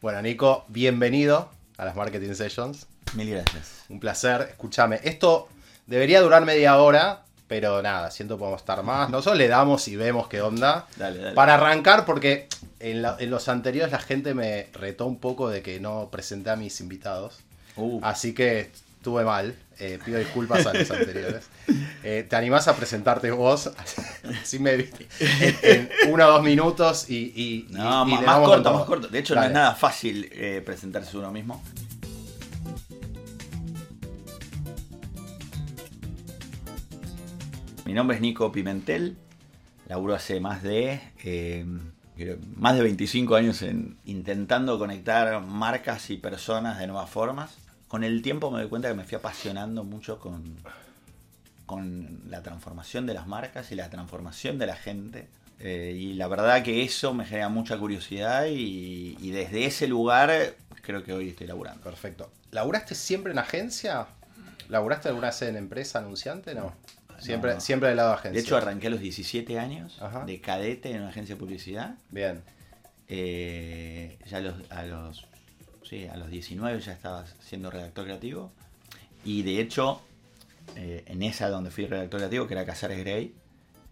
Bueno, Nico, bienvenido a las Marketing Sessions. Mil gracias. Un placer. Escúchame, esto debería durar media hora, pero nada, siento que podemos estar más. Nosotros le damos y vemos qué onda. Dale, dale. Para arrancar, porque en, la- en los anteriores la gente me retó un poco de que no presenté a mis invitados. Uh, Así que estuve mal. Eh, pido disculpas a los anteriores. Eh, ¿Te animás a presentarte vos? Así me en, en uno o dos minutos y, y- no, y más, corto, más corto. De hecho, Dale. no es nada fácil eh, presentarse uno mismo. Mi nombre es Nico Pimentel. Laburo hace más de más de 25 años en intentando conectar marcas y personas de nuevas formas. Con el tiempo me doy cuenta que me fui apasionando mucho con, con la transformación de las marcas y la transformación de la gente. Eh, y la verdad que eso me genera mucha curiosidad y, y desde ese lugar creo que hoy estoy laburando. Perfecto. ¿Laburaste siempre en agencia? ¿Laburaste alguna vez en empresa anunciante? No. Siempre, no. siempre del lado de agencia. De hecho arranqué a los 17 años Ajá. de cadete en una agencia de publicidad. Bien. Eh, ya a los, a los sí, a los 19 ya estaba siendo redactor creativo. Y de hecho, eh, en esa donde fui redactor creativo, que era Casares Grey,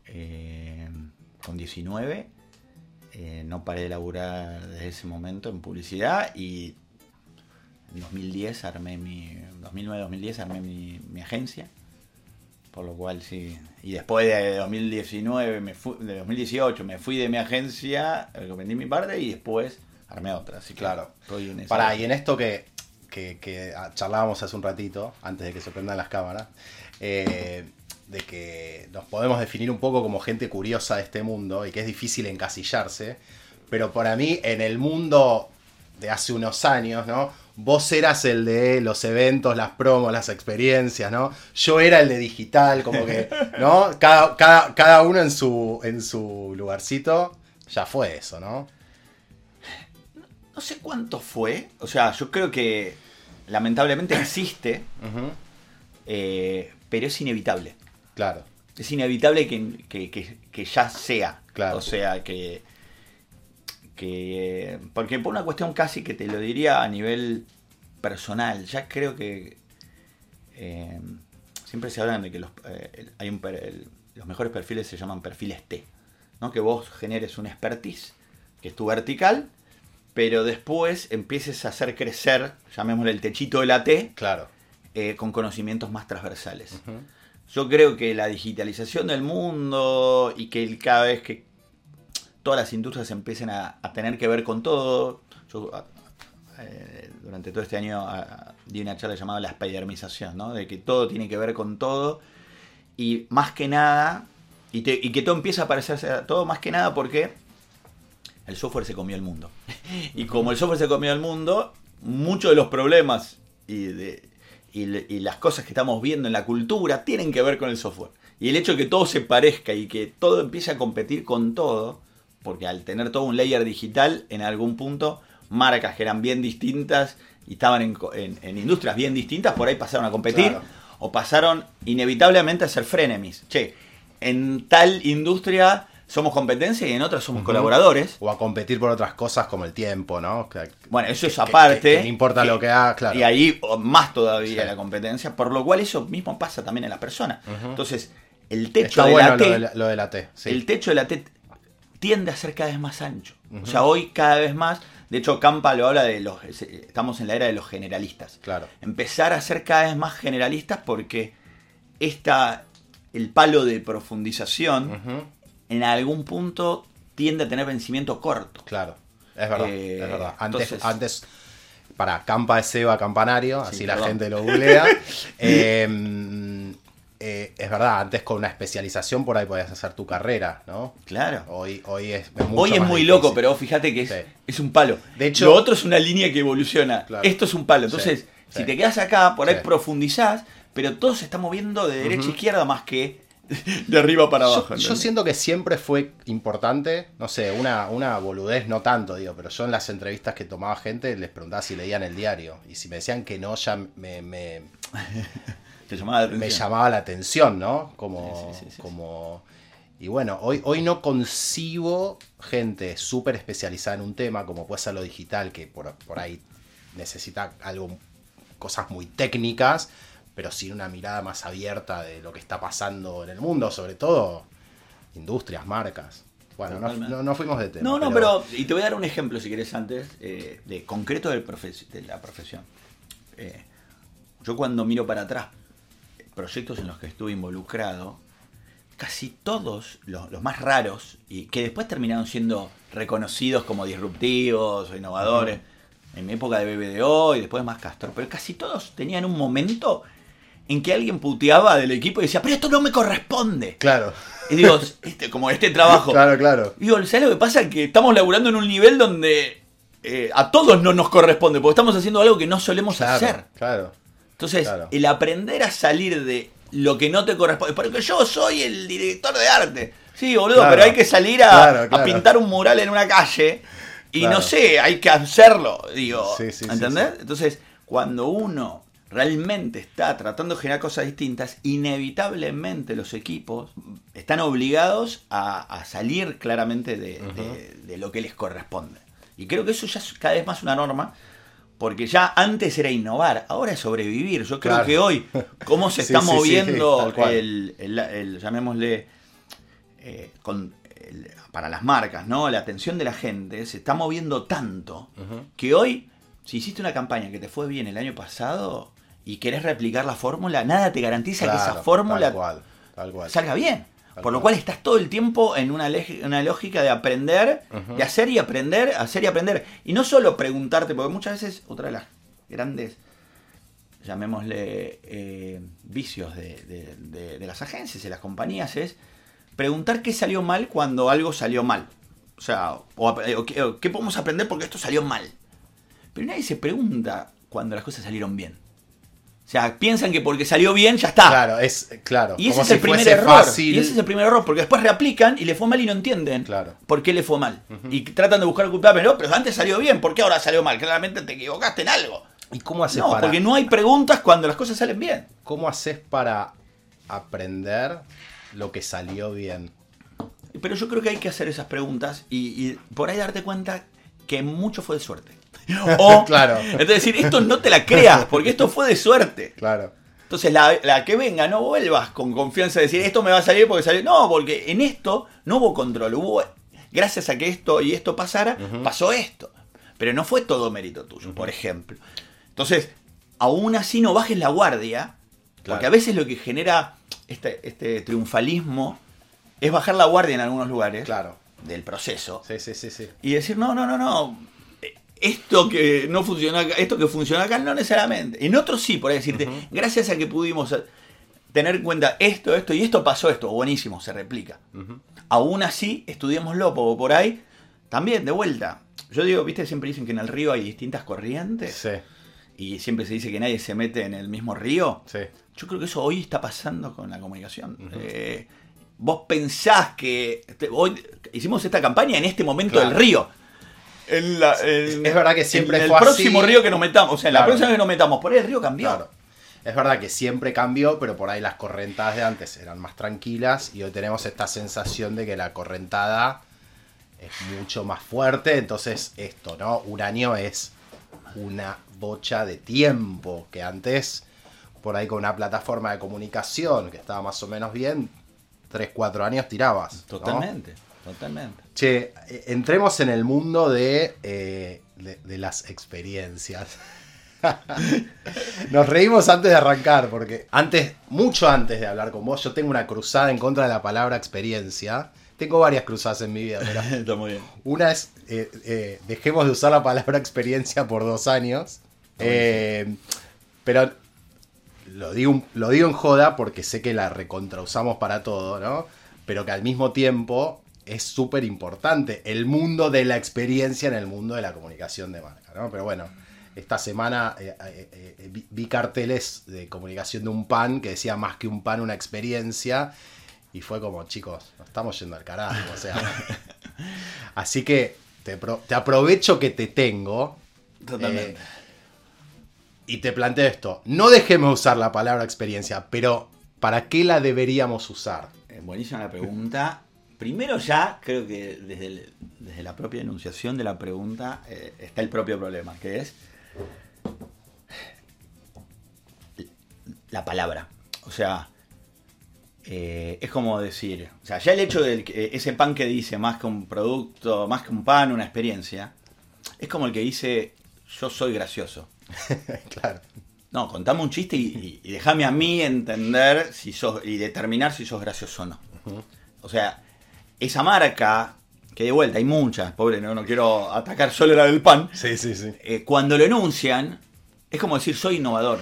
eh, con 19, eh, no paré de laburar desde ese momento en publicidad y en 2010 armé mi 2009-2010 armé mi, agencia por lo cual sí y después de 2019 me fui, de 2018 me fui de mi agencia vendí mi parte y después armé otra que Claro. estoy en Pará, y en esto que, que- que, charlábamos hace un ratito, antes de que se prendan las cámaras, eh, de que nos podemos definir un poco como gente curiosa de este mundo y que es difícil encasillarse, pero para mí en el mundo de hace unos años, ¿no? Vos eras el de los eventos, las promos, las experiencias, ¿no? Yo era el de digital, como que, ¿no? Cada, cada, cada uno en su, en su lugarcito, ya fue eso, ¿no? No sé cuánto fue o sea yo creo que lamentablemente existe eh, pero es inevitable Claro. es inevitable que, que- que- que ya sea. Claro. O sea, que, que... Porque por una cuestión casi que te lo diría a nivel personal, ya creo que... eh, siempre se hablan de que los, eh, hay un el- los mejores perfiles se llaman perfiles T. ¿no? Que vos generes una expertise, que es tu vertical, pero después empieces a hacer crecer, llamémosle el techito de la T, Claro. eh, con conocimientos más transversales. Yo creo que la digitalización del mundo y que el- cada vez que todas las industrias empiecen a, a tener que ver con todo, yo a- eh, durante todo este año a- di una charla llamada la spidermización, ¿no? de que todo tiene que ver con todo y más que nada, y, te- y que todo empieza a parecerse a todo más que nada porque el software se comió el mundo. Y como el software se comió el mundo, muchos de los problemas y, de- y le- y las cosas que estamos viendo en la cultura tienen que ver con el software. Y el hecho de que todo se parezca y que todo empiece a competir con todo, porque al tener todo un layer digital, en algún punto, marcas que eran bien distintas y estaban en, en- en industrias bien distintas, por ahí pasaron a competir Claro. o pasaron inevitablemente a ser frenemies. Che, en tal industria somos competencia y en otras somos colaboradores. O a competir por otras cosas como el tiempo, ¿no? Que- Bueno, eso es aparte. que- que no importa lo que haga, claro. Y ahí más todavía Sí. la competencia, por lo cual eso mismo pasa también en las personas. Entonces, el techo Está de bueno la lo T, de la, lo de la T. sí. el techo de la T tiende a ser cada vez más ancho. O sea, hoy cada vez más, de hecho Campa lo habla de los, estamos en la era de los generalistas. Claro. Empezar a ser cada vez más generalistas porque esta, el palo de profundización en algún punto tiende a tener vencimiento corto. Claro. Es verdad. Eh, es verdad. Antes, entonces- antes. Para, Campa es Seba Campanario, Sí, así la gente lo googlea. Eh, eh, es verdad, antes con una especialización por ahí podías hacer tu carrera, ¿no? Claro. Hoy, hoy es, es mucho Hoy es más muy difícil. loco, pero fíjate que es, Sí. es un palo. De hecho- lo otro es una línea que evoluciona. Claro. Esto es un palo. Entonces, Sí, si te quedas acá, por ahí profundizás, pero todo se está moviendo de derecha a izquierda más que de arriba para abajo. Yo, siento que siempre fue importante, no sé, una, una boludez no tanto, digo, pero yo en las entrevistas que tomaba gente les preguntaba si leían el diario. Y si me decían que no, ya me, me, Te llamaba la me atención. llamaba la atención, ¿no? Como, Sí, sí, sí, sí, como Y bueno, hoy, hoy no concibo gente súper especializada en un tema, como puede ser lo digital, que por, por ahí necesita algo, cosas muy técnicas, pero sin una mirada más abierta de lo que está pasando en el mundo, sobre todo industrias, marcas. Bueno, no, no- no fuimos de tema. No, no, pero. Y te voy a dar un ejemplo, si querés, antes, eh, de concreto del de la profesión. Eh, yo, cuando miro para atrás, proyectos en los que estuve involucrado, casi todos los, los más raros, y que después terminaron siendo reconocidos como disruptivos o innovadores, en mi época de BBDO y después más Castor, pero casi todos tenían un momento en que alguien puteaba del equipo y decía, pero esto no me corresponde. Claro, Y digo, este, como este trabajo. claro, claro. Digo, ¿sabes lo que pasa? Que estamos laburando en un nivel donde eh, a todos no nos corresponde, porque estamos haciendo algo que no solemos Claro, hacer. claro. Entonces, Claro. el aprender a salir de lo que no te corresponde, porque yo soy el director de arte. Sí, boludo, Claro. pero hay que salir a, pintar un mural en una calle y no sé, hay que hacerlo, digo, Sí, sí, sí, ¿entendés? sí. Entonces, cuando uno realmente está tratando de generar cosas distintas, inevitablemente los equipos están obligados a, a salir claramente de, de- de lo que les corresponde. Y creo que eso ya es cada vez más una norma, porque ya antes era innovar, ahora es sobrevivir. Yo creo Claro. que hoy, cómo se está sí, moviendo el, el- el- llamémosle, eh, con el- para las marcas, ¿no? La atención de la gente se está moviendo tanto que hoy, si hiciste una campaña que te fue bien el año pasado y querés replicar la fórmula, nada te garantiza que esa fórmula Tal cual, tal cual. salga bien. Tal Por lo cual. cual estás todo el tiempo en una, lógica de aprender, de hacer y aprender, hacer y aprender. Y no solo preguntarte, porque muchas veces otra de las grandes, llamémosle, eh, vicios de, de- de- de las agencias y las compañías es preguntar qué salió mal cuando algo salió mal. O sea, o, ap- o qué, o qué podemos aprender porque esto salió mal. Pero nadie se pregunta cuando las cosas salieron bien. O sea, piensan que porque salió bien ya está. Claro, es claro. Y ese es si el primer error. fácil. Y ese es el primer error, porque después reaplican y le fue mal y no entienden Claro. por qué le fue mal. Y tratan de buscar culpable, no, pero antes salió bien, ¿por qué ahora salió mal? Claramente te equivocaste en algo. ¿Y cómo haces No, para porque no hay preguntas cuando las cosas salen bien. cómo haces para aprender lo que salió bien? Pero yo creo que hay que hacer esas preguntas y, y por ahí darte cuenta que mucho fue de suerte. O, Claro. Es decir, esto no te la creas, porque esto fue de suerte. Claro. Entonces, la, la que venga, no vuelvas con confianza a decir esto me va a salir porque salió. No, porque en esto no hubo control. Hubo, gracias a que esto y esto pasara, pasó esto. Pero no fue todo mérito tuyo, por ejemplo. Entonces, aún así no bajes la guardia, Claro. porque a veces lo que genera este, este triunfalismo es bajar la guardia en algunos lugares Claro. del proceso Sí, sí, sí, sí. y decir, no, no, no, no. Esto que no funciona acá, esto que funciona acá, no necesariamente. En otros sí, por ahí decirte, gracias a que pudimos tener en cuenta esto, esto y esto pasó esto, buenísimo, se replica. Aún así, estudiémoslo, porque por ahí, también, de vuelta. Yo digo, viste, siempre dicen que en el río hay distintas corrientes Sí, y siempre se dice que nadie se mete en el mismo río. sí. Yo creo que eso hoy está pasando con la comunicación. Eh, vos pensás que te- hoy hicimos esta campaña en este momento Claro. del río. En la- en- Es verdad que siempre en el fue próximo así. río que nos metamos, o sea, en la Claro. próxima vez que nos metamos, por ahí el río cambió. Claro. Es verdad que siempre cambió, pero por ahí las correntadas de antes eran más tranquilas y hoy tenemos esta sensación de que la correntada es mucho más fuerte. Entonces, esto, ¿no? Un año es una bocha de tiempo que antes, por ahí con una plataforma de comunicación que estaba más o menos bien, 3, 4 años tirabas. ¿no? Totalmente, totalmente. Che, eh, entremos en el mundo de, eh, de, de las experiencias. Nos reímos antes de arrancar, porque antes, mucho antes de hablar con vos, yo tengo una cruzada en contra de la palabra experiencia. Tengo varias cruzadas en mi vida, pero Está muy bien. una es, eh, eh, dejemos de usar la palabra experiencia por dos años. Eh, pero lo digo, lo digo en joda porque sé que la recontrausamos para todo, ¿no? Pero que al mismo tiempo es súper importante el mundo de la experiencia en el mundo de la comunicación de marca, ¿no? Pero bueno, esta semana eh, eh, eh, vi, carteles de comunicación de un pan que decía más que un pan, una experiencia. Y fue como, chicos, nos estamos yendo al carajo, o sea. Así que te, te aprovecho que te tengo. Totalmente. y te planteo esto. No dejemos de usar la palabra experiencia, pero ¿para qué la deberíamos usar? Buenísima la pregunta Primero ya creo que desde, el- desde la propia enunciación de la pregunta eh, está el propio problema, que es la palabra. O sea, eh, es como decir, o sea, ya el hecho de ese pan que dice más que un producto, más que un pan, una experiencia, es como el que dice yo soy gracioso. claro. No, contame un chiste y, y- y déjame a mí entender si sos, y determinar si sos gracioso o no. O sea, esa marca, que de vuelta hay muchas, pobre, no, no quiero atacar solo la del pan, Sí, sí, sí. eh, cuando lo enuncian, es como decir soy innovador.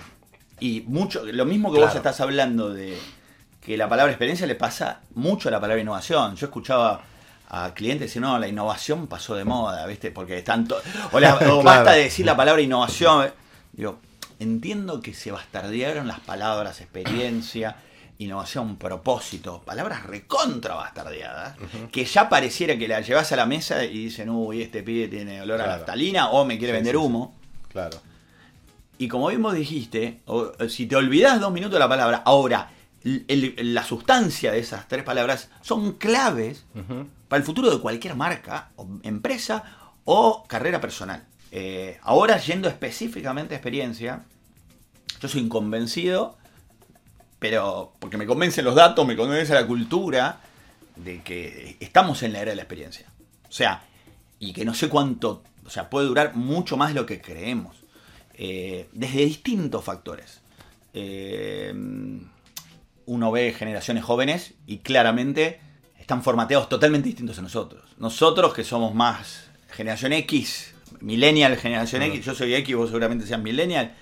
Y mucho, lo mismo que vos estás hablando de que la palabra experiencia le pasa mucho a la palabra innovación. Yo escuchaba a clientes decir, no, la innovación pasó de moda, ¿viste? Porque tanto. O, la- o Claro. basta de decir la palabra innovación. Digo, entiendo que se bastardearon las palabras experiencia, innovación, propósito, palabras recontra bastardeadas, que ya pareciera que la llevas a la mesa y dicen, uy, este pibe tiene olor a Claro. naftalina o me quiere Sí, vender sí, sí. humo. Claro. Y como vos dijiste, o- si te olvidás dos minutos de la palabra, ahora, el- el- la sustancia de esas tres palabras son claves para el futuro de cualquier marca, o empresa o carrera personal. Eh, ahora, yendo específicamente a experiencia, yo soy inconvencido, pero porque me convencen los datos, me convence la cultura de que estamos en la era de la experiencia. O sea, y que no sé cuánto, o sea, puede durar mucho más de lo que creemos. Eh, desde distintos factores. Eh, uno ve generaciones jóvenes y claramente están formateados totalmente distintos a nosotros. Nosotros que somos más generación X, millennial, generación Mm. X, yo soy X, vos seguramente seas millennial.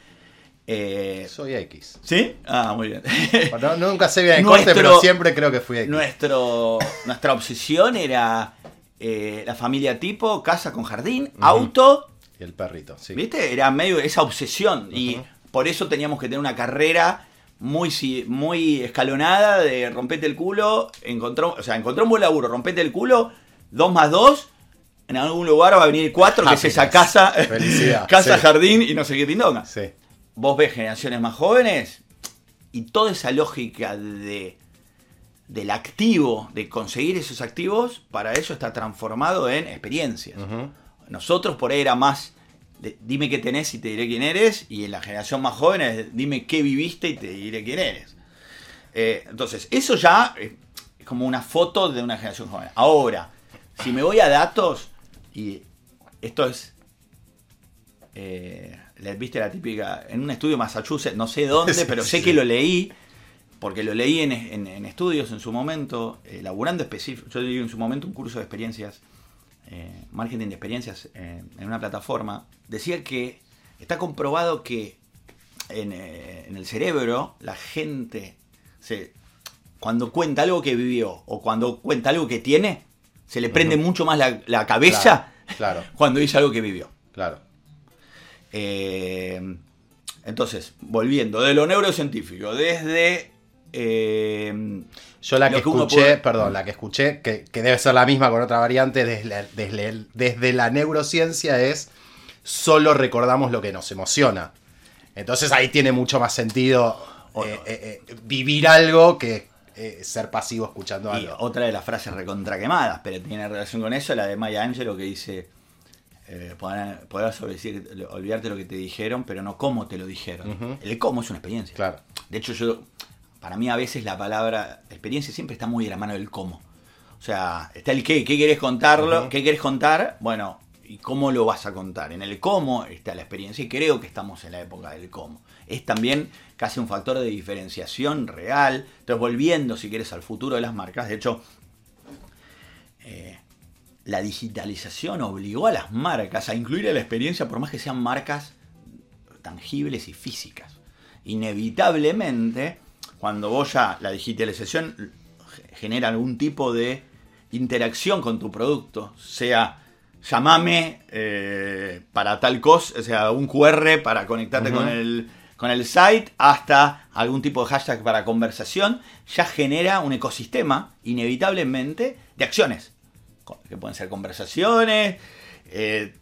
Eh, Soy X. ¿Sí? Ah, muy bien. Bueno, nunca sé bien el Nuestro- corte, pero siempre creo que fui X. Nuestro, nuestra obsesión era eh, la familia tipo, casa con jardín, auto, Y el perrito, sí. ¿viste? Era medio esa obsesión. Y por eso teníamos que tener una carrera muy, si- muy escalonada de rompete el culo, encontró, o sea, encontró un buen laburo, rompete el culo, dos más dos, en algún lugar va a venir cuatro, que es esa casa, Felicidad, casa, sí. jardín y no sé qué pindonga Sí. Vos ves generaciones más jóvenes y toda esa lógica de del activo, de conseguir esos activos, para ello está transformado en experiencias. Nosotros por ahí era más, de- dime qué tenés y te diré quién eres, y en la generación más joven es, dime qué viviste y te diré quién eres. Eh, entonces, eso ya es como una foto de una generación joven. Ahora, si me voy a datos, y esto es eh, viste la típica, en un estudio de Massachusetts, no sé dónde, Sí, pero sé sí. que lo leí, porque lo leí en, en- en estudios en su momento, eh, laburando específico, yo leí en su momento un curso de experiencias, eh, marketing de experiencias eh, en una plataforma, decía que está comprobado que en, eh, en el cerebro la gente se, cuando cuenta algo que vivió o cuando cuenta algo que tiene, se le prende mucho más la, la cabeza Claro, claro. cuando dice algo que vivió. Claro. Eh, entonces, volviendo de lo neurocientífico, desde... eh, Yo la que escuché, puede- perdón, la que escuché, que, que debe ser la misma con otra variante, desde la, desde, el- desde la neurociencia es solo recordamos lo que nos emociona. Entonces ahí tiene mucho más sentido eh, eh, eh, vivir algo que ser pasivo escuchando y algo. otra de las frases recontra quemadas, pero tiene relación con eso, la de Maya Angelou que dice, eh, podrás, decir, olvidarte lo que te dijeron, pero no cómo te lo dijeron. El cómo es una experiencia. Claro. De hecho, yo, para mí a veces la palabra experiencia siempre está muy de la mano del cómo. O sea, está el qué, qué querés contarlo, qué querés contar, bueno, y cómo lo vas a contar. En el cómo está la experiencia y creo que estamos en la época del cómo. Es también casi un factor de diferenciación real. Entonces, volviendo, si quieres, al futuro de las marcas, de hecho, eh, la digitalización obligó a las marcas a incluir a la experiencia, por más que sean marcas tangibles y físicas. Inevitablemente, cuando vos ya la digitalización ge- genera algún tipo de interacción con tu producto, sea llamame eh, para tal cosa, o sea, un QR para conectarte con el con el site hasta algún tipo de hashtag para conversación, ya genera un ecosistema, inevitablemente, de acciones. Que pueden ser conversaciones, eh,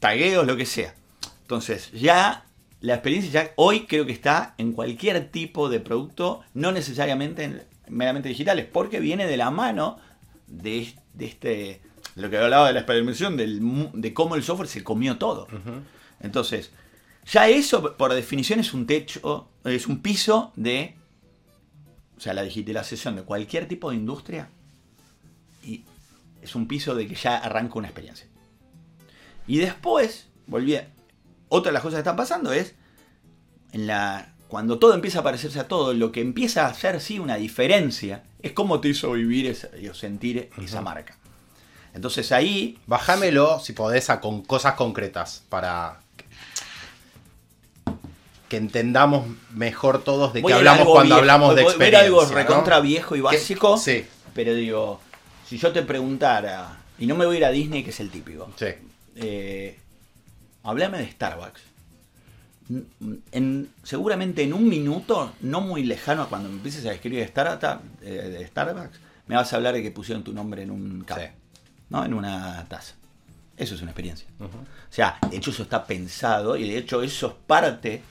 tagueos, lo que sea. Entonces, ya la experiencia ya hoy creo que está en cualquier tipo de producto, no necesariamente en- meramente digitales, porque viene de la mano de, de este de lo que hablaba de la experimentación, del de cómo el software se comió todo. Entonces, ya eso por definición es un techo, es un piso de, o sea, la digitalización de cualquier tipo de industria y es un piso de que ya arranca una experiencia. Y después, volví a- otra de las cosas que están pasando es en la cuando todo empieza a parecerse a todo, lo que empieza a hacer sí una diferencia es cómo te hizo vivir esa- o sentir esa marca. Entonces ahí Bájamelo, si podés, a con cosas concretas para que entendamos mejor todos de qué hablamos algo cuando viejo, hablamos de experiencia. algo ¿no? recontra viejo y básico. Sí, Pero digo, si yo te preguntara, y no me voy a ir a Disney, que es el típico, sí. eh, hablame de Starbucks. En- seguramente en un minuto, no muy lejano a cuando empieces a escribir eh, de Starbucks, me vas a hablar de que pusieron tu nombre en un Sí. ¿no? En una taza. Eso es una experiencia. O sea, de hecho eso está pensado y de hecho eso es parte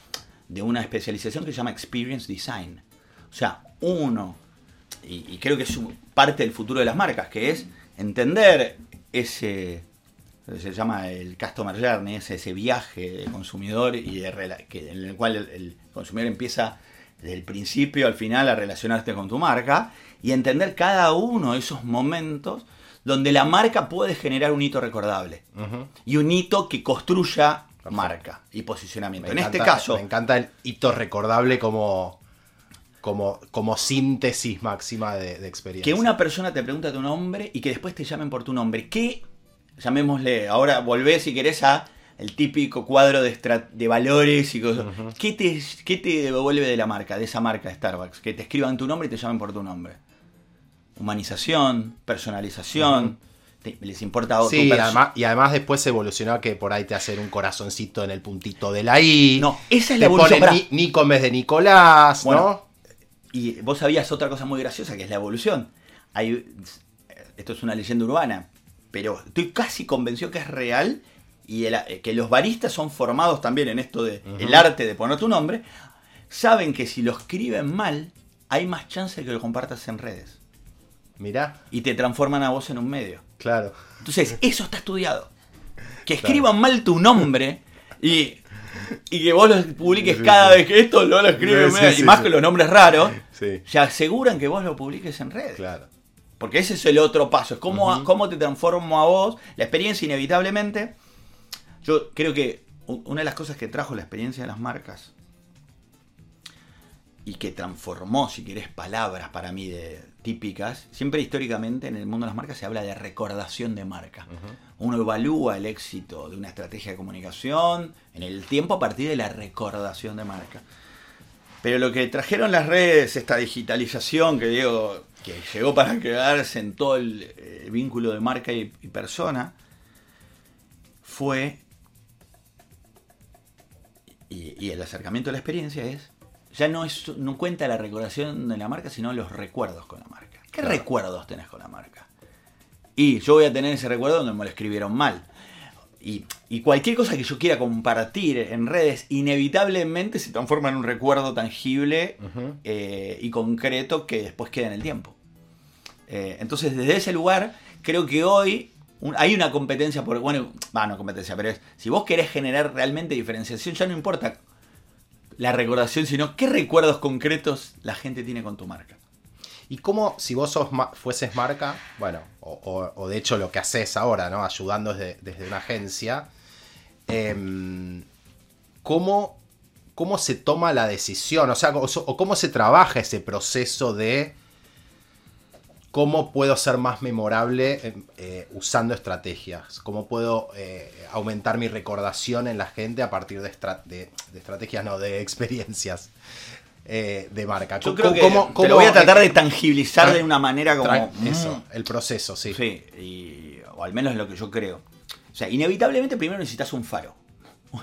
de una especialización que se llama Experience Design. O sea, uno, y, y creo que es parte del futuro de las marcas, que es entender ese, se llama el Customer Journey, ese, ese viaje del consumidor y de que, en el cual el, el consumidor empieza desde el principio al final a relacionarte con tu marca y entender cada uno de esos momentos donde la marca puede generar un hito recordable y un hito que construya marca y posicionamiento. Me en encanta- este caso, Me encanta el hito recordable como, como, como síntesis máxima de, de experiencia. que una persona te pregunta tu nombre y que después te llamen por tu nombre. ¿Qué, llamémosle, ahora volvés si querés a el típico cuadro de, de valores y cosas. ¿Qué, te, ¿Qué te devuelve de la marca, de esa marca Starbucks? Que te escriban tu nombre y te llamen por tu nombre. Humanización, personalización. les importa tu Sí, perso- además, y además después evolucionó a que por ahí te hacen un corazoncito en el puntito de la I. No, esa es te la evolución. ponen. Ni- Nico en vez de Nicolás, Bueno, ¿no? Y vos sabías otra cosa muy graciosa, que es la evolución. Hay, esto es una leyenda urbana, pero estoy casi convencido que es real y el- eh, que los baristas son formados también en esto de el arte de poner tu nombre. Saben que si lo escriben mal, hay más chance de que lo compartas en redes. Mirá, Y te transforman a vos en un medio. claro. Entonces, eso está estudiado. Que escriban mal tu nombre y, y que vos lo publiques Sí, cada sí. vez que esto lo, lo escriben Sí, y más que los nombres raros, Sí, se aseguran que vos lo publiques en redes. claro. Porque ese es el otro paso. Es cómo, cómo te transformo a vos. La experiencia inevitablemente. Yo creo que una de las cosas que trajo la experiencia de las marcas y que transformó, si querés, palabras para mí de, típicas, siempre históricamente en el mundo de las marcas se habla de recordación de marca. Uno evalúa el éxito de una estrategia de comunicación en el tiempo a partir de la recordación de marca. Pero lo que trajeron las redes, esta digitalización que digo, que llegó para quedarse en todo el, eh, vínculo de marca y, y persona, fue, y, y el acercamiento a la experiencia es, ya no, es, no cuenta la recordación de la marca, sino los recuerdos con la marca. ¿Qué Claro. recuerdos tenés con la marca? Y yo voy a tener ese recuerdo donde me lo escribieron mal. Y, y cualquier cosa que yo quiera compartir en redes, inevitablemente se transforma en un recuerdo tangible eh, y concreto que después queda en el tiempo. Eh, entonces, desde ese lugar, creo que hoy un- hay una competencia por. Bueno, va, no competencia, pero es. Si vos querés generar realmente diferenciación, ya no importa la recordación, sino qué recuerdos concretos la gente tiene con tu marca. ¿Y cómo, si vos sos ma- fueses marca, bueno, o, de hecho lo que haces ahora, ¿no? Ayudando desde, una agencia, em, ¿cómo, ¿cómo se toma la decisión? O sea, o cómo se trabaja ese proceso de cómo puedo ser más memorable em, eh, usando estrategias? ¿Cómo puedo eh, aumentar mi recordación en la gente a partir de, estra- de- de estrategias, no, de experiencias eh, de marca? Yo ¿Cómo- creo que cómo- te lo voy a tratar de tangibilizar de una manera como. Mm, Eso, el proceso, sí. Sí, y- o al menos lo que yo creo. O sea, inevitablemente primero necesitas un faro.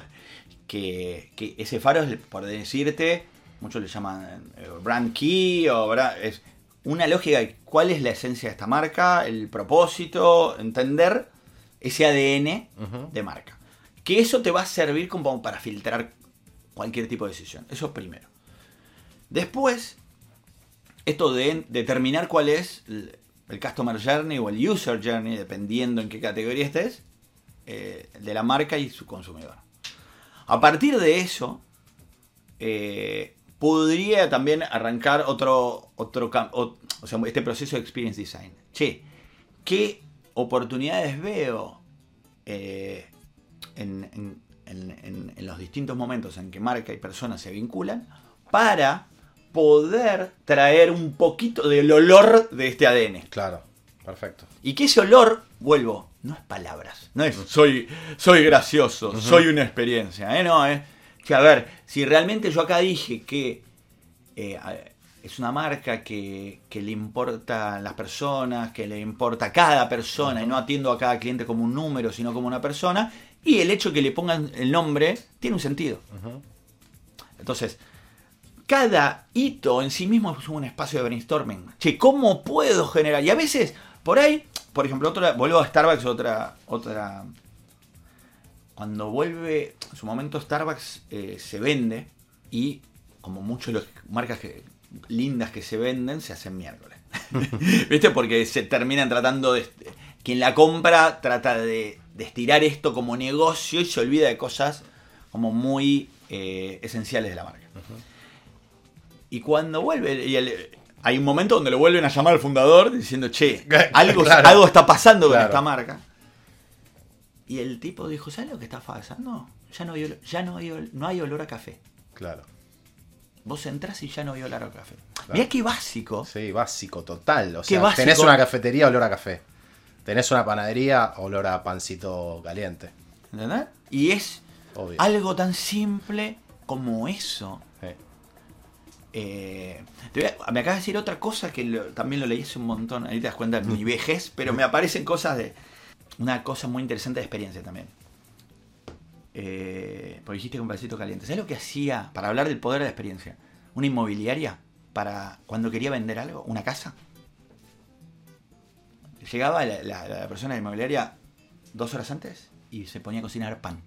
Que, que ese faro es, por decirte, muchos le llaman brand key o es una lógica de cuál es la esencia de esta marca, el propósito, entender ese ADN de marca. Que eso te va a servir como para filtrar cualquier tipo de decisión. Eso primero. Después, esto de determinar cuál es el Customer Journey o el User Journey, dependiendo en qué categoría estés, eh, de la marca y su consumidor. A partir de eso, eh, podría también arrancar otro, otro o, o sea, este proceso de Experience Design. Che, ¿qué oportunidades veo eh, en, en, en, los distintos momentos en que marca y personas se vinculan para poder traer un poquito del olor de este ADN. Claro, perfecto. Y que ese olor, vuelvo, no es palabras, no es soy, soy gracioso, soy una experiencia, ¿eh? no, es que a ver, si realmente yo acá dije que eh, es una marca que, que, le importa a las personas, que le importa a cada persona y no atiendo a cada cliente como un número, sino como una persona, y el hecho de que le pongan el nombre tiene un sentido. Entonces, cada hito en sí mismo es un espacio de brainstorming. Che, ¿cómo puedo generar? Y a veces, por ahí, por ejemplo, otra, vuelvo a Starbucks, otra, otra. Cuando vuelve, en su momento Starbucks eh, se vende y como muchas de las marcas que, lindas que se venden se hacen miércoles. ¿Viste? Porque se terminan tratando de... Quien la compra trata de, estirar esto como negocio y se olvida de cosas como muy eh, esenciales de la marca. Y cuando vuelve, y hay un momento donde lo vuelven a llamar al fundador diciendo, che, algo, algo está pasando con esta marca. Y el tipo dijo, ¿sabes lo que está pasando? Ya no hay, ya no hay, no hay olor a café. Claro. Vos entras y ya no hay olor a café. Mirá qué básico. Sí, básico, total. O sea, tenés una cafetería, olor a café. Tenés una panadería, olor a pancito caliente. ¿Entendés? Y es algo tan simple como eso. Eh, me acabas de decir otra cosa que también lo leí hace un montón. Ahí te das cuenta de mi vejez, pero me aparecen cosas de. Una cosa muy interesante de experiencia también. Eh, porque dijiste con pedacito caliente. ¿Sabes lo que hacía para hablar del poder de la experiencia? Una inmobiliaria para cuando quería vender algo, una casa. Llegaba la, la persona de la inmobiliaria dos horas antes y se ponía a cocinar pan.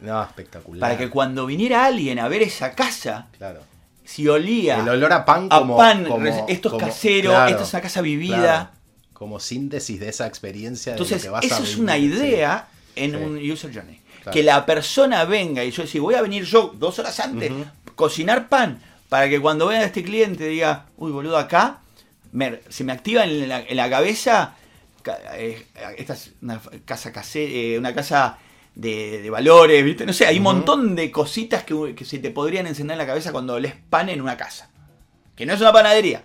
No, espectacular. Para que cuando viniera alguien a ver esa casa, claro si olía el olor a pan como, pan, esto es casero, esto es una casa vivida. Como síntesis de esa experiencia. Entonces, de lo que vas eso es una idea en un user journey. Que la persona venga y yo decir, voy a venir yo dos horas antes, cocinar pan, para que cuando vea a este cliente diga, uy, boludo, acá se me activa en la, en la cabeza, eh, esta es una casa eh, una casa de, valores, ¿viste? No sé, hay un montón de cositas que, se te podrían encender en la cabeza cuando lees pan en una casa. Que no es una panadería.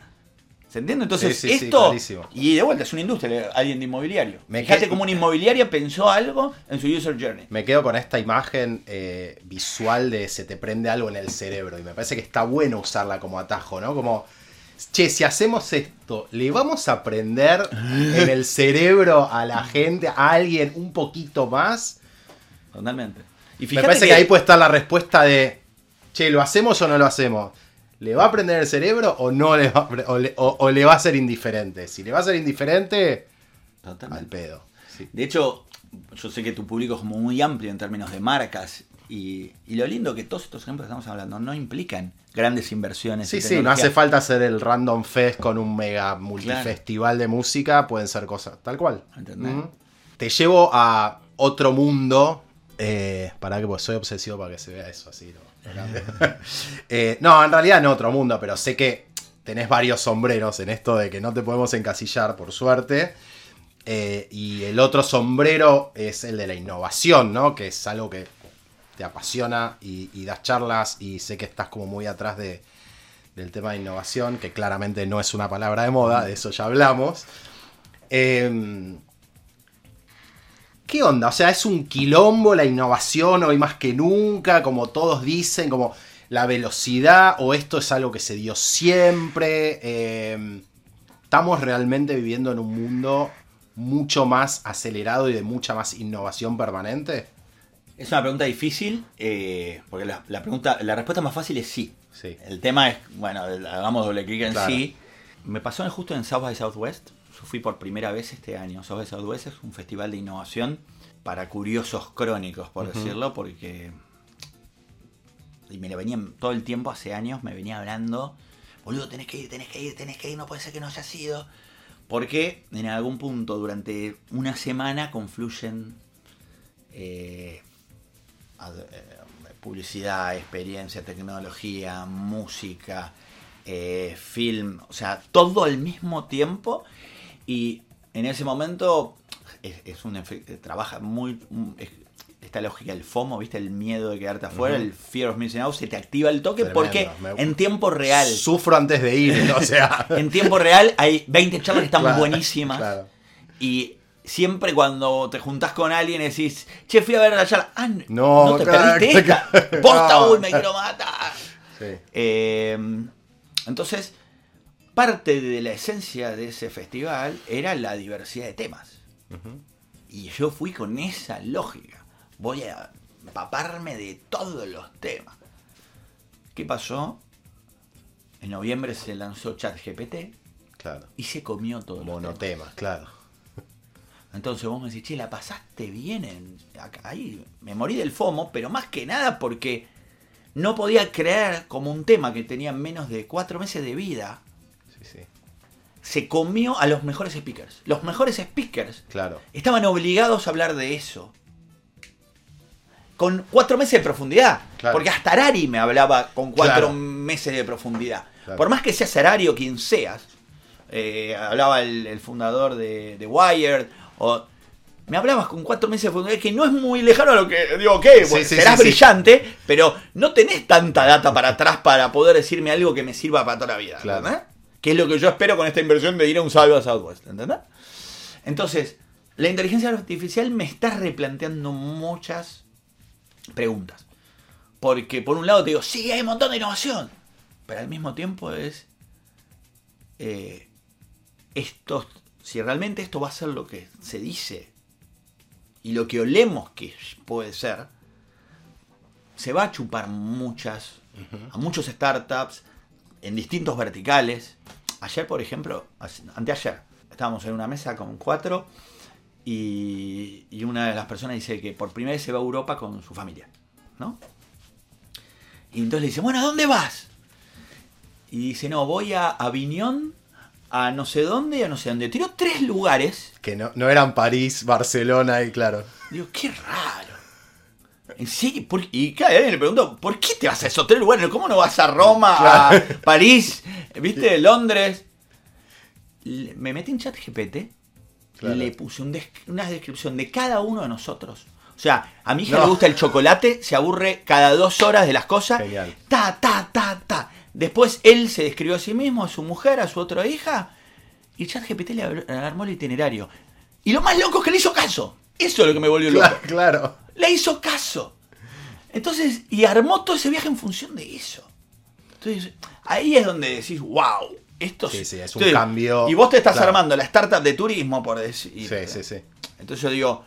¿Se entiende? Entonces, esto. y de vuelta, es una industria, alguien de inmobiliario. Me Fíjate cómo una inmobiliaria pensó algo en su user journey. Me quedo con esta imagen eh, visual de se te prende algo en el cerebro. Y me parece que está bueno usarla como atajo, ¿no? Como. Che, si hacemos esto, ¿le vamos a prender en el cerebro a la gente, a alguien un poquito más? Totalmente. Y Me parece que... ahí puede estar la respuesta de, che, ¿lo hacemos o no lo hacemos? ¿Le va a prender el cerebro o no le va, o le, va a ser indiferente? Si le va a ser indiferente, al pedo. De hecho, yo sé que tu público es muy amplio en términos de marcas y, lo lindo que todos estos ejemplos que estamos hablando no implican grandes inversiones. Sí, sí, no hace falta hacer el Random Fest con un mega multifestival de música, pueden ser cosas tal cual. Te llevo a otro mundo eh, para que pues soy obsesivo para que se vea eso así. ¿no? Eh, no, en realidad no otro mundo, pero sé que tenés varios sombreros en esto de que no te podemos encasillar, por suerte. Eh, y el otro sombrero es el de la innovación, ¿no? Que es algo que te apasiona y, das charlas y sé que estás como muy atrás de, del tema de innovación, que claramente no es una palabra de moda, de eso ya hablamos. Eh, ¿Qué onda? O sea, es un quilombo la innovación hoy más que nunca, como todos dicen, como la velocidad, o esto es algo que se dio siempre. Em, estamos realmente viviendo en un mundo mucho más acelerado y de mucha más innovación permanente. Es una pregunta difícil, eh, porque la, pregunta, la respuesta más fácil es sí. sí. El tema es, bueno, hagamos doble clic en sí. Me pasó justo en South by Southwest, yo fui por primera vez este año. South Southwest es un festival de innovación para curiosos crónicos, por decirlo, porque. Y me lo venían todo el tiempo, hace años, me venía hablando. Boludo, tenés que ir, tenés que ir, tenés que ir, no puede ser que no haya sido. Porque en algún punto durante una semana confluyen eh, eh, publicidad, experiencia, tecnología, música, eh, film, o sea, todo al mismo tiempo y en ese momento es, es un efecto, trabaja muy... es- esta lógica del FOMO, ¿viste? El miedo de quedarte afuera, el fear of missing out, se te activa el toque Tremendo, porque me- en tiempo real, Sufro antes de ir, o sea. en tiempo real hay 20 charlas que están Claro, buenísimas claro. y siempre cuando te juntás con alguien y decís, che, fui a ver la charla, ah, No, no, te claro, perdiste esta, posta, uy, me quiero matar. Sí. Eh, entonces, parte de la esencia de ese festival era la diversidad de temas. Y yo fui con esa lógica. Voy a empaparme de todos los temas. ¿Qué pasó? En noviembre se lanzó ChatGPT Claro. y se comió todo. Monotemas, claro. Entonces vos me decís, che, la pasaste bien en, acá- ahí. Me morí del FOMO, pero más que nada porque no podía creer como un tema que tenía menos de cuatro meses de vida. Sí, sí. Se comió a los mejores speakers. Los mejores speakers Claro. estaban obligados a hablar de eso. Con cuatro meses de profundidad. Claro. Porque hasta Arari me hablaba con cuatro Claro. meses de profundidad. Por más que seas Arari o quien seas. eh, hablaba el, el fundador de, de Wired. O, me hablabas con cuatro meses de profundidad, que no es muy lejano a lo que digo, ok, Sí, bueno, sí, serás sí, sí. brillante, pero no tenés tanta data para atrás para poder decirme algo que me sirva para toda la vida. Claro. ¿entendés? Que es lo que yo espero con esta inversión de ir a un salvo a Southwest, ¿entendés? Entonces, la inteligencia artificial me está replanteando muchas preguntas. Porque por un lado te digo, sí, hay un montón de innovación. Pero al mismo tiempo es... eh, esto, si realmente esto va a ser lo que se dice y lo que olemos que puede ser, se va a chupar muchas, a muchos startups en distintos verticales. Ayer, por ejemplo, anteayer, estábamos en una mesa con cuatro y, y una de las personas dice que por primera vez se va a Europa con su familia, ¿no? Y entonces le dice, bueno, ¿a dónde vas? Y dice, no, voy a Aviñón, a no sé dónde y a no sé dónde. Tiró tres lugares. Que no, no eran París, Barcelona y claro. Digo, qué raro. ¿En serio? ¿Por qué? Y claro, alguien le preguntó, ¿por qué te vas a esos tres lugares? ¿Cómo no vas a Roma, a París, viste, Londres? Me metí en chat GPT, Claro. le puse un des- una descripción de cada uno de nosotros. O sea, a mi hija No. le gusta el chocolate, se aburre cada dos horas de las cosas. Genial. Ta, ta, ta, ta. Después él se describió a sí mismo, a su mujer, a su otra hija. Y chat GPT le ar- armó el itinerario. Y lo más loco es que le hizo caso. Eso es lo que me volvió loco. Claro, claro. Le hizo caso. Entonces, y armó todo ese viaje en función de eso. Entonces, ahí es donde decís, wow, esto Sí, sí, es un Entonces, cambio, Y vos te estás claro. armando la startup de turismo, por decir. Sí, sí, sí. Entonces yo digo,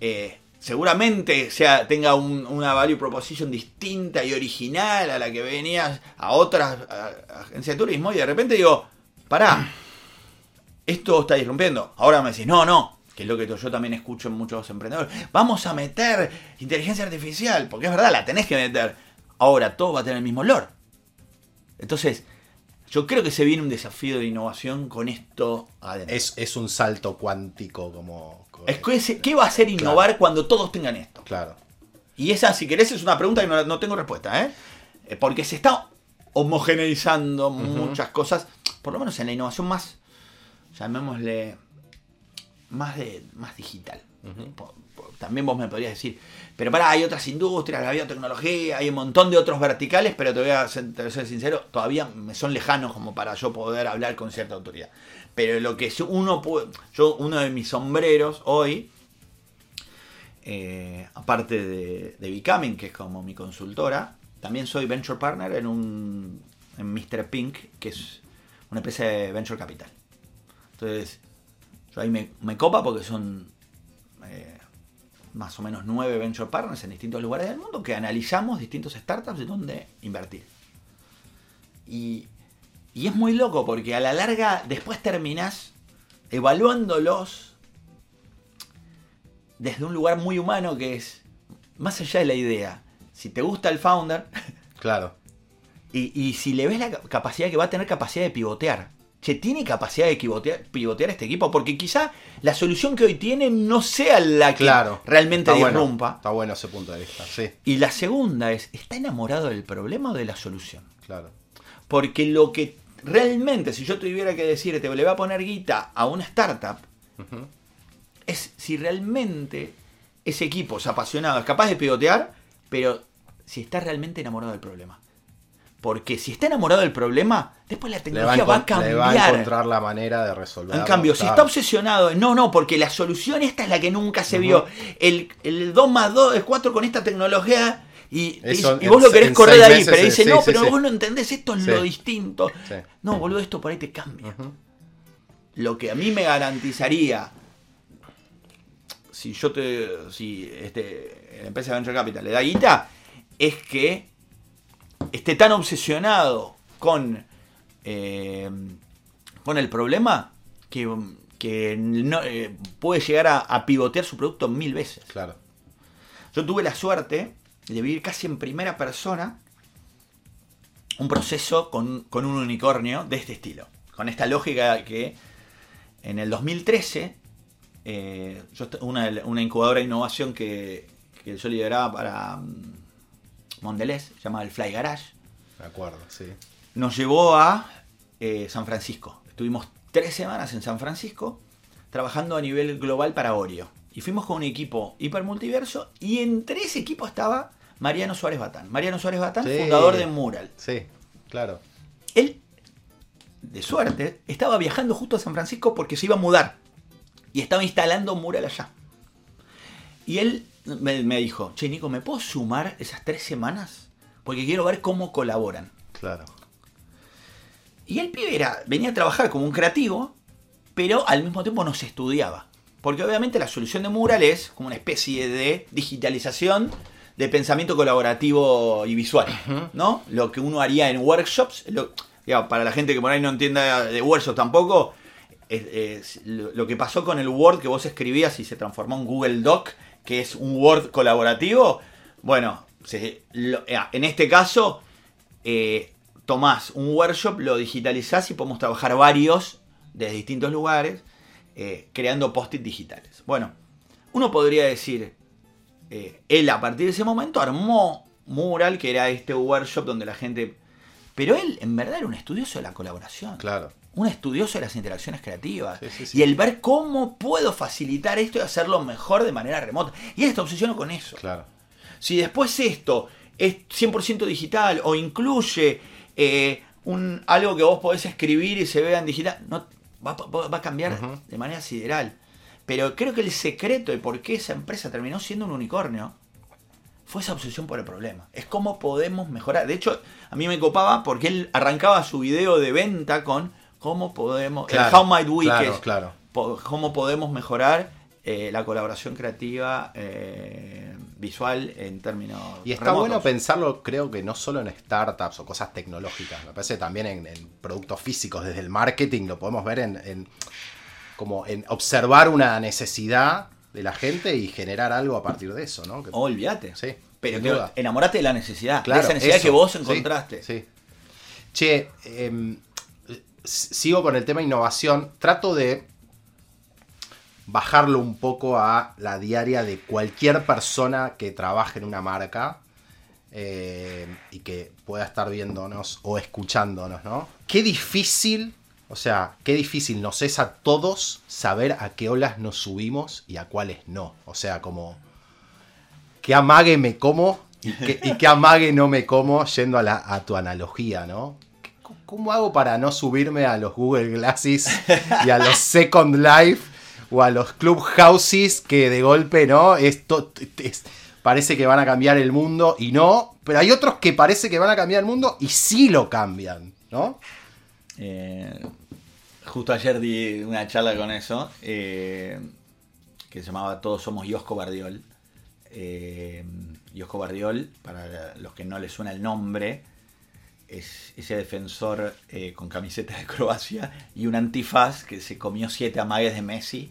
eh, seguramente sea, tenga un- una value proposition distinta y original a la que venías a otras agencias de turismo y de repente digo, pará, esto está irrumpiendo. Ahora me decís, no, no, que es lo que yo también escucho en muchos emprendedores. Vamos a meter inteligencia artificial, porque es verdad, la tenés que meter. Ahora todo va a tener el mismo olor. Entonces, yo creo que se viene un desafío de innovación con esto adentro. Es, es un salto cuántico como... como- Es que ¿Qué va a hacer innovar cuando todos tengan esto? Claro. Y esa, si querés, es una pregunta que no, no tengo respuesta, ¿eh? Eh, Porque se está homogeneizando muchas cosas, por lo menos en la innovación más, llamémosle, más, de, más digital. También vos me podrías decir, pero pará, hay otras industrias, la biotecnología, hay un montón de otros verticales, pero te voy a ser, te voy a ser sincero, todavía me son lejanos como para yo poder hablar con cierta autoridad. Pero lo que uno puede, yo, uno de mis sombreros hoy, eh, aparte de, de Becoming, que es como mi consultora, también soy venture partner en un en Mr. Pink, que es una empresa de venture capital. Entonces, yo ahí me, me copa porque son eh, más o menos nueve venture partners en distintos lugares del mundo que analizamos distintos startups de dónde invertir. Y, y es muy loco porque a la larga después terminás evaluándolos desde un lugar muy humano que es más allá de la idea. Si te gusta el founder Claro. y, y si le ves la ca- capacidad que va a tener capacidad de pivotear. Che, ¿tiene capacidad de pivotear, pivotear este equipo? Porque quizá la solución que hoy tiene no sea la que Claro. realmente Está bueno, disrumpa. está bueno ese punto de vista, sí, Y la segunda es, ¿está enamorado del problema o de la solución? claro. Porque lo que realmente, si yo tuviera que decirte, le voy a poner guita a una startup, es si realmente ese equipo es apasionado, es capaz de pivotear, pero si está realmente enamorado del problema. Porque si está enamorado del problema, después la Le va, a tecnología va, a le va a cambiar. encontrar la manera de resolverlo. En cambio, si está obsesionado, no, no, porque la solución esta es la que nunca se vio. El, el 2 más 2 es 4 con esta tecnología. Y, Eso en vos lo querés correr ahí, meses pero dice, sí, no, sí, pero sí. vos no entendés, esto es lo distinto. No, boludo, esto por ahí te cambia. Lo que a mí me garantizaría, si yo te. Si este, la empresa de Venture Capital le da guita, es que esté tan obsesionado con, eh, con el problema que, que no, eh, puede llegar a, a pivotear su producto mil veces. Claro. Yo tuve la suerte de vivir casi en primera persona un proceso con, con un unicornio de este estilo. Con esta lógica que en el 2013, eh, yo una, una incubadora de innovación que, que yo lideraba para mm, Mondelez, llamada el Fly Garage, Me acuerdo, sí. nos llevó a eh, San Francisco. Estuvimos tres semanas en San Francisco trabajando a nivel global para Oreo. Y fuimos con un equipo hipermultiverso y entre ese equipo estaba Mariano Suárez Batán. Mariano Suárez Batán, Sí. fundador de Mural. Sí, claro. Él, de suerte, estaba viajando justo a San Francisco porque se iba a mudar. Y estaba instalando Mural allá. Y él me, me dijo, che Nico, ¿me puedo sumar esas tres semanas? Porque quiero ver cómo colaboran. Claro. Y el pibe era, venía a trabajar como un creativo, pero al mismo tiempo nos estudiaba. Porque obviamente la solución de Mural es como una especie de digitalización de pensamiento colaborativo y visual, ¿no? Lo que uno haría en workshops, lo- digamos, para la gente que por ahí no entienda de workshops tampoco, es- es lo, lo que pasó con el Word que vos escribías y se transformó en Google Doc, que es un Word colaborativo, bueno, eh, en este caso eh, tomás un workshop, lo digitalizás y podemos trabajar varios desde distintos lugares, eh, creando post-it digitales. Bueno, uno podría decir, él a partir de ese momento armó Mural, que era este workshop donde la gente... Pero él en verdad era un estudioso de la colaboración. Claro. Un estudioso de las interacciones creativas. Sí, sí, sí. Y el ver cómo puedo facilitar esto y hacerlo mejor de manera remota. Y él está obsesionado con eso. Claro. Si después esto es 100% digital o incluye eh, un, algo que vos podés escribir y se vea en digital, no, va, va- va a cambiar de manera sideral. Pero creo que el secreto de por qué esa empresa terminó siendo un unicornio fue esa obsesión por el problema. Es cómo podemos mejorar. De hecho, a mí me copaba porque él arrancaba su video de venta con cómo podemos... el How Might We, claro, es claro. po- cómo podemos mejorar eh, la colaboración creativa eh, visual en términos Y está remotos. bueno pensarlo, creo que no solo en startups o cosas tecnológicas, me parece también en, en productos físicos, desde el marketing lo podemos ver en, en- como en observar una necesidad de la gente y generar algo a partir de eso, ¿no? Que- Oh, olvídate. sí, Pero enamorate de la necesidad, Claro, de esa necesidad eso, que vos encontraste. Sí. Che, em, sigo con el tema innovación. Trato de bajarlo un poco a la diaria de cualquier persona que trabaje en una marca eh, y que pueda estar viéndonos o escuchándonos, ¿no? Qué difícil, o sea, qué difícil nos es a todos saber a qué olas nos subimos y a cuáles no. O sea, como qué amague me como y qué, amague no me como yendo la- a tu analogía, ¿no? ¿Cómo hago para no subirme a los Google Glasses y a los Second Life o a los Clubhouses que de golpe, ¿no? Esto es- parece que van a cambiar el mundo y no, pero hay otros que parece que van a cambiar el mundo y sí lo cambian, ¿no? Eh, justo ayer di una charla con eso, eh, que se llamaba Todos somos Yosco Bardiol. Eh, Yosco Bardiol, para los que no les suena el nombre, es ese defensor eh, con camiseta de Croacia y un antifaz que se comió siete amagues de Messi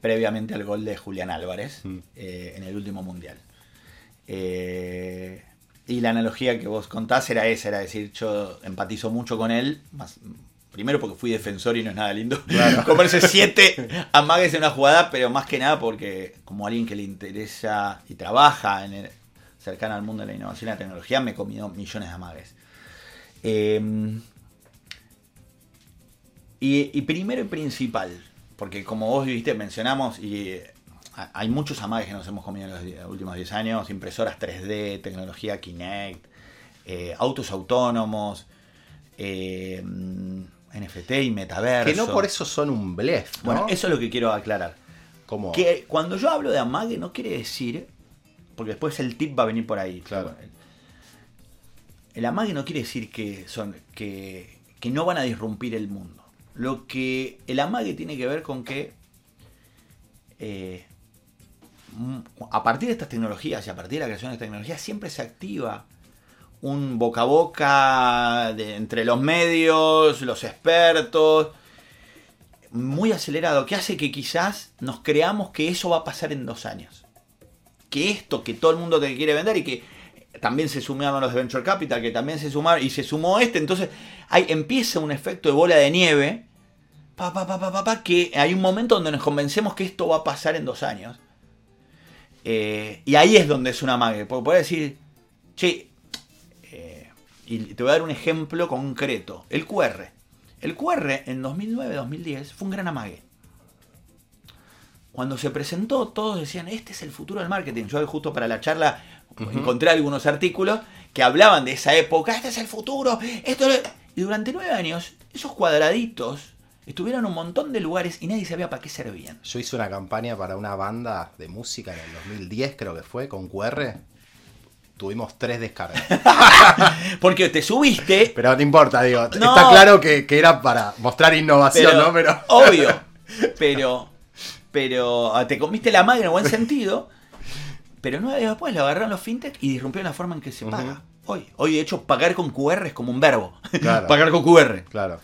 previamente al gol de Julián Álvarez Mm. eh, en el último mundial. Eh, y la analogía que vos contás era esa, era decir, yo empatizo mucho con él, más, Primero porque fui defensor y no es nada lindo. Claro. Comerse siete amagues en una jugada, pero más que nada porque como alguien que le interesa y trabaja en el, cercano al mundo de la innovación y la tecnología, me he comido millones de amagues. Eh, y, y primero y principal, porque como vos viste, mencionamos, y eh, hay muchos amagues que nos hemos comido en los últimos 10 años, impresoras 3D, tecnología Kinect, eh, autos autónomos, eh, mm, NFT y metaverso. Que no por eso son un blef, ¿no? Bueno, eso es lo que quiero aclarar. Como... Que cuando yo hablo de amague no quiere decir, porque después el tip va a venir por ahí. Claro. El amague no quiere decir que son que, que no van a disrumpir el mundo. Lo que el amague tiene que ver con que eh, a partir de estas tecnologías y a partir de la creación de estas tecnologías siempre se activa un boca a boca entre los medios, los expertos, muy acelerado, que hace que quizás nos creamos que eso va a pasar en dos años. Que esto que todo el mundo te quiere vender y que también se sumaron los de Venture Capital, que también se sumaron y se sumó este, entonces hay, empieza un efecto de bola de nieve, pa, pa, pa, pa, que hay un momento donde nos convencemos que esto va a pasar en dos años. Eh, y ahí es donde es una mague, porque puede decir, che, eh, y te voy a dar un ejemplo concreto, el QR. El QR en 2009-2010 fue un gran amague. Cuando se presentó, todos decían, este es el futuro del marketing. Yo justo para la charla encontré algunos artículos que hablaban de esa época, este es el futuro. Esto es-". Y durante nueve años, esos cuadraditos estuvieron en un montón de lugares y nadie sabía para qué servían. Yo hice una campaña para una banda de música en el 2010, creo que fue, con QR. Tuvimos tres descargas. Porque te subiste, Pero no importa, digo. No. Está claro que, que era para mostrar innovación, pero, ¿no? Pero. obvio, pero, pero ah, te comiste la madre en buen sentido, pero nueve años después lo agarraron los fintech y disrumpieron la forma en que se paga. Hoy, hoy de hecho pagar con QR es como un verbo. Claro. pagar con QR. Claro.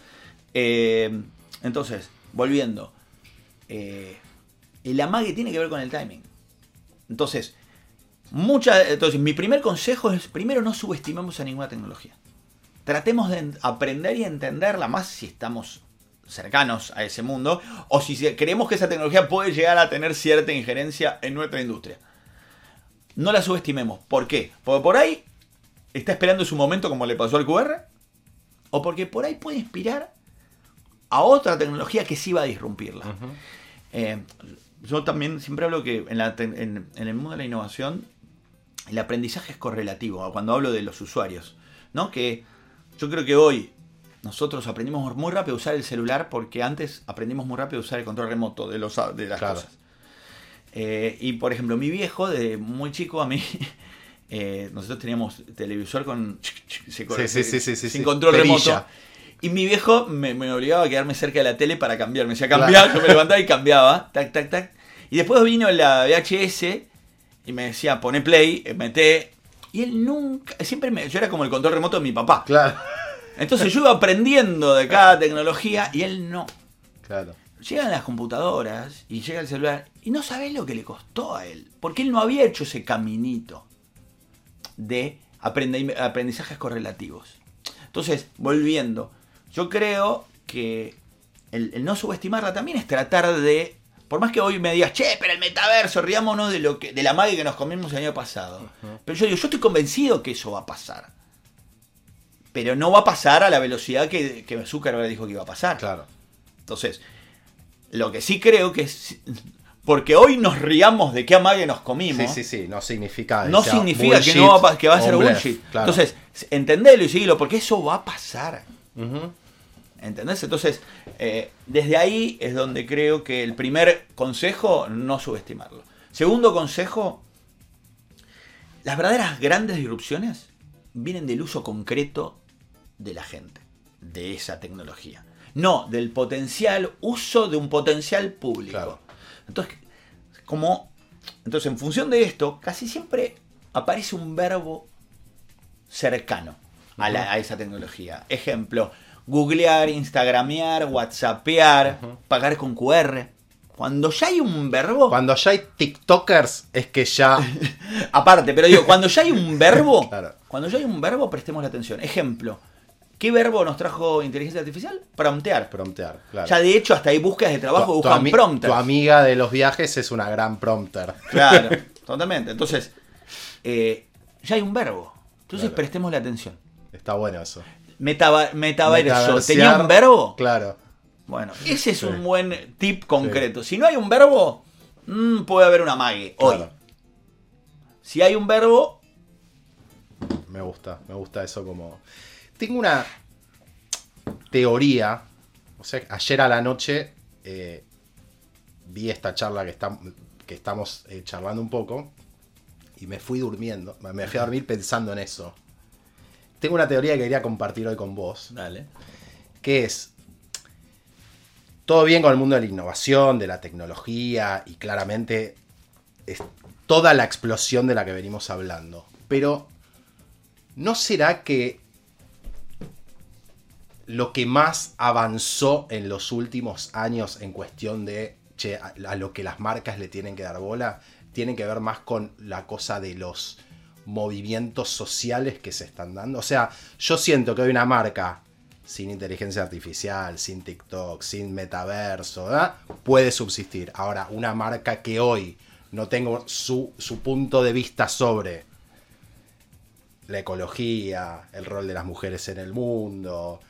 Eh, entonces, volviendo. eh, el amague tiene que ver con el timing. Entonces, mucha, entonces, mi primer consejo es, primero no subestimemos a ninguna tecnología. Tratemos de en- aprender y entenderla más si estamos cercanos a ese mundo o si creemos que esa tecnología puede llegar a tener cierta injerencia en nuestra industria. No la subestimemos. ¿Por qué? Porque por ahí está esperando su momento como le pasó al QR o porque por ahí puede inspirar a otra tecnología que sí va a disrumpirla. Eh, yo también siempre hablo que en, la en- en el mundo de la innovación el aprendizaje es correlativo, cuando hablo de los usuarios, ¿no? Que yo creo que hoy nosotros aprendimos muy rápido a usar el celular porque antes aprendimos muy rápido a usar el control remoto de, los, de las Claro. cosas. Eh, y por ejemplo, mi viejo, de muy chico a mí, eh, nosotros teníamos televisor con se- Sí, sí, sí, sí, sí, sin control Perilla. remoto. Y mi viejo me, me obligaba a quedarme cerca de la tele para cambiar. Me decía cambiar, yo me levantaba y cambiaba. Tac, tac, tac. Y después vino la VHS y me decía, pone play, eh, mete. Y él nunca, siempre me, yo era como el control remoto de mi papá. Claro. Entonces yo iba aprendiendo de cada tecnología y él no. Claro. Llegan las computadoras y llega el celular y no sabés lo que le costó a él. Porque él no había hecho ese caminito de aprendizajes correlativos. Entonces, volviendo, yo creo que el, el no subestimarla también es tratar de. Por más que hoy me digas, che, pero el metaverso, riámonos de lo que, de la magia que nos comimos el año pasado. Pero yo digo, yo estoy convencido que eso va a pasar. Pero no va a pasar a la velocidad que, que Zuckerberg dijo que iba a pasar. Claro. Entonces, lo que sí creo que es. Porque hoy nos riamos de qué amague nos comimos. Sí, sí, sí. No significa. No significa que, no va que va a ser bullshit. claro. Entonces, entendelo y seguilo, porque eso va a pasar. Ujú. ¿Entendés? Entonces, eh, desde ahí es donde creo que el primer consejo, no subestimarlo. Segundo consejo, las verdaderas grandes disrupciones vienen del uso concreto de la gente, de esa tecnología. No del potencial uso de un potencial público. Claro. Entonces, como, entonces, en función de esto, casi siempre aparece un verbo cercano a, la- a esa tecnología. Ejemplo, googlear, instagramear, whatsappear, pagar con QR. Cuando ya hay un verbo, Cuando ya hay TikTokers, es que ya. aparte, pero digo, cuando ya hay un verbo, Claro. cuando ya hay un verbo, prestemos la atención. Ejemplo, ¿Qué verbo nos trajo inteligencia artificial? Promptear. Promptear, claro. Ya de hecho, hasta hay búsquedas de trabajo Tu- tu buscan prompters. Tu amiga de los viajes es una gran prompter. Claro, totalmente. Entonces, eh, ya hay un verbo. Entonces Claro. prestemos la atención. Está bueno eso. Metaba, metaverso, ¿tenía un verbo? Claro. Bueno, ese es Sí. un buen tip concreto. Si no hay un verbo, mm, puede haber una mague hoy. claro. Si hay un verbo, Me gusta, me gusta eso como... Tengo una teoría, o sea, ayer a la noche eh, vi esta charla que, estam- que estamos eh, charlando un poco y me fui durmiendo, me- me fui a dormir pensando en eso. Tengo una teoría que quería compartir hoy con vos, dale. que es, todo bien con el mundo de la innovación, de la tecnología y claramente es toda la explosión de la que venimos hablando, pero ¿no será que lo que más avanzó en los últimos años en cuestión de a, lo que las marcas le tienen que dar bola, tiene que ver más con la cosa de los movimientos sociales que se están dando? O sea, yo siento que hoy una marca sin inteligencia artificial, sin TikTok, sin metaverso, ¿verdad? puede subsistir. Ahora, una marca que hoy no tengo su, su punto de vista sobre la ecología, el rol de las mujeres en el mundo.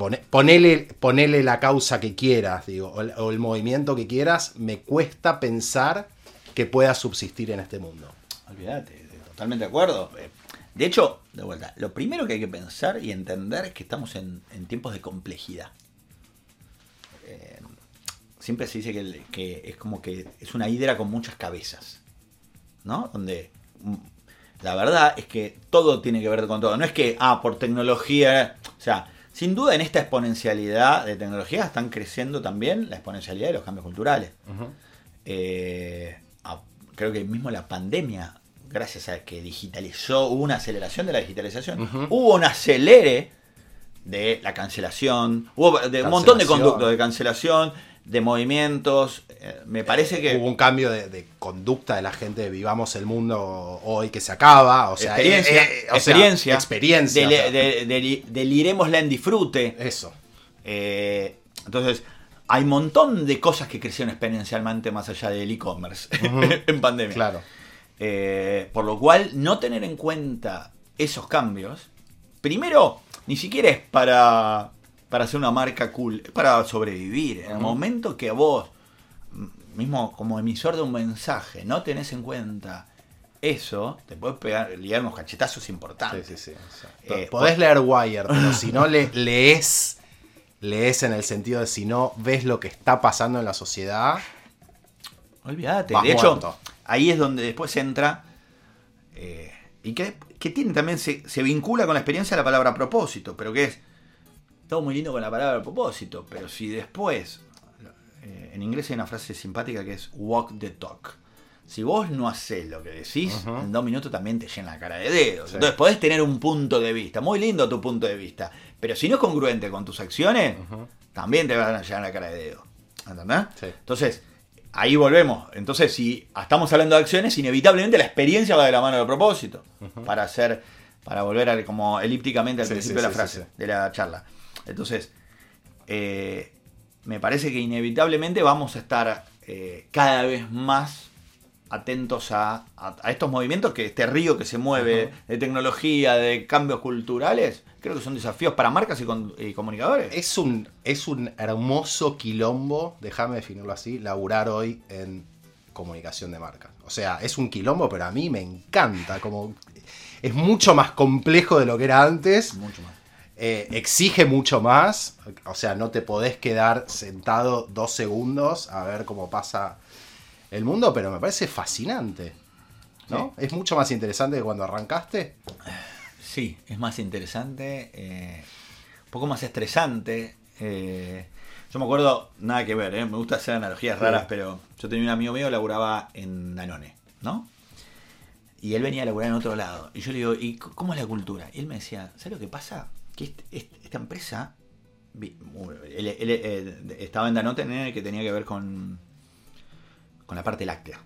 Pone- ponele, ponele la causa que quieras, digo, o el, movimiento que quieras, me cuesta pensar que pueda subsistir en este mundo. Olvídate, totalmente de acuerdo. Eh, De hecho, de vuelta, lo primero que hay que pensar y entender es que estamos en, tiempos de complejidad. Eh, siempre se dice que, que es como que es una hidra con muchas cabezas, ¿no? Donde mm, la verdad es que todo tiene que ver con todo. No es que, ah, por tecnología, o sea, sin duda en esta exponencialidad de tecnología están creciendo también la exponencialidad de los cambios culturales. Eh, creo que mismo la pandemia, gracias a que digitalizó, hubo una aceleración de la digitalización, hubo un acelere de la cancelación, hubo de un montón de conductos de cancelación, de movimientos. eh, me parece que Hubo un cambio de, de conducta de la gente de vivamos el mundo hoy que se acaba. O sea, experiencia, eh, eh, o sea, experiencia, experiencia. dele- o sea, de- de- deliremosla en disfrute. eso. Eh, entonces, hay un montón de cosas que crecieron exponencialmente más allá del e-commerce en pandemia. Claro. Eh, por lo cual, no tener en cuenta esos cambios, primero, ni siquiera es para, para hacer una marca cool, para sobrevivir. En el momento que vos, mismo como emisor de un mensaje, no tenés en cuenta eso, te puedes pegar, liar unos cachetazos Sí, importantes. sí, sí. sea, Eh, podés leer Wire, pero si no le, lees, lees en el sentido de si no ves lo que está pasando en la sociedad, Olvídate. De hecho, muerto. ahí es donde después entra. eh, y que, que tiene también, se, se vincula con la experiencia la palabra propósito, pero que es. Todo muy lindo con la palabra propósito, pero si después. eh, en inglés hay una frase simpática que es walk the talk. Si vos no haces lo que decís, en dos minutos también te llena la cara de dedos. Sí. Entonces podés tener un punto de vista, muy lindo tu punto de vista, pero si no es congruente con tus acciones, también te van a llenar la cara de dedos. ¿Entendés? Sí. Entonces, ahí volvemos. Entonces, si estamos hablando de acciones, inevitablemente la experiencia va de la mano del propósito. Para hacer, para volver a, como elípticamente al Sí, principio sí, de la frase, de la charla. Entonces, eh, me parece que inevitablemente vamos a estar eh, cada vez más atentos a, a- a estos movimientos, que este río que se mueve de tecnología, de cambios culturales, creo que son desafíos para marcas y, con- y comunicadores. es un, es un hermoso quilombo, déjame definirlo así, laburar hoy en comunicación de marcas. O sea, es un quilombo, pero a mí me encanta. Como, es mucho más complejo de lo que era antes. Mucho más. Eh, exige mucho más. O sea, no te podés quedar sentado dos segundos a ver cómo pasa el mundo, pero me parece fascinante. ¿No? Es mucho más interesante que cuando arrancaste. Sí, es más interesante, eh, un poco más estresante. eh, yo me acuerdo, nada que ver, eh, me gusta hacer analogías Sí. raras, pero yo tenía un amigo mío que laburaba en Danone, ¿no? Y él venía a laburar en otro lado. Y yo le digo, ¿y cómo es la cultura? Y él me decía, ¿sabes lo que pasa? Que este- este- esta empresa, él, él, eh, estaba en Danone que tenía que ver con, con la parte láctea.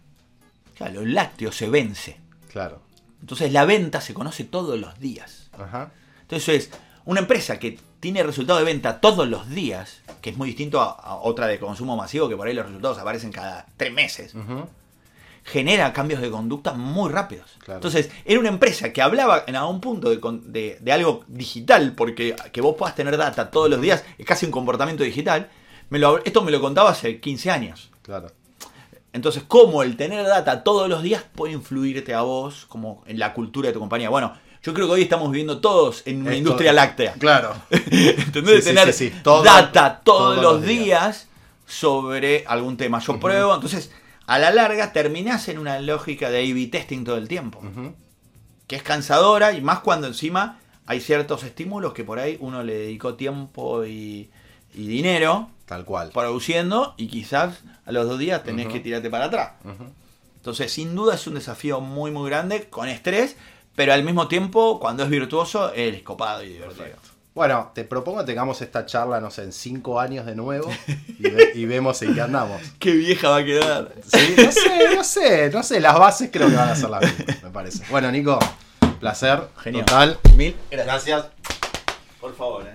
Claro, el lácteo se vence. Claro. Entonces la venta se conoce todos los días. Ajá. Entonces es, una empresa que tiene resultado de venta todos los días, que es muy distinto a, a otra de consumo masivo, que por ahí los resultados aparecen cada tres meses. Genera cambios de conducta muy rápidos. Claro. Entonces, era una empresa que hablaba en algún punto de, con- de- de algo digital, porque que vos puedas tener data todos los días es casi un comportamiento digital. Me lo, esto me lo contaba hace 15 años. Claro. Entonces, ¿cómo el tener data todos los días puede influirte a vos como en la cultura de tu compañía? Bueno, yo creo que hoy estamos viviendo todos en una Esto- industria láctea. Claro. ¿Entendés? Sí, sí, de tener sí, sí. Todo- data todos, todos los los días. días. sobre algún tema. Yo pruebo, entonces a la larga terminás en una lógica de A-B testing todo el tiempo, que es cansadora y más cuando encima hay ciertos estímulos que por ahí uno le dedicó tiempo y, y dinero Tal cual. produciendo y quizás a los dos días tenés que tirarte para atrás. Entonces, sin duda es un desafío muy, muy grande, con estrés, pero al mismo tiempo, cuando es virtuoso, es copado y divertido. Bueno, te propongo que tengamos esta charla, no sé, en cinco años de nuevo y, ve- y vemos en qué andamos. Qué vieja va a quedar. Sí, no sé, no sé, no sé, las bases creo que van a ser las mismas, me parece. Bueno, Nico, placer, Genial. total. Mil Gracias. Por favor, eh.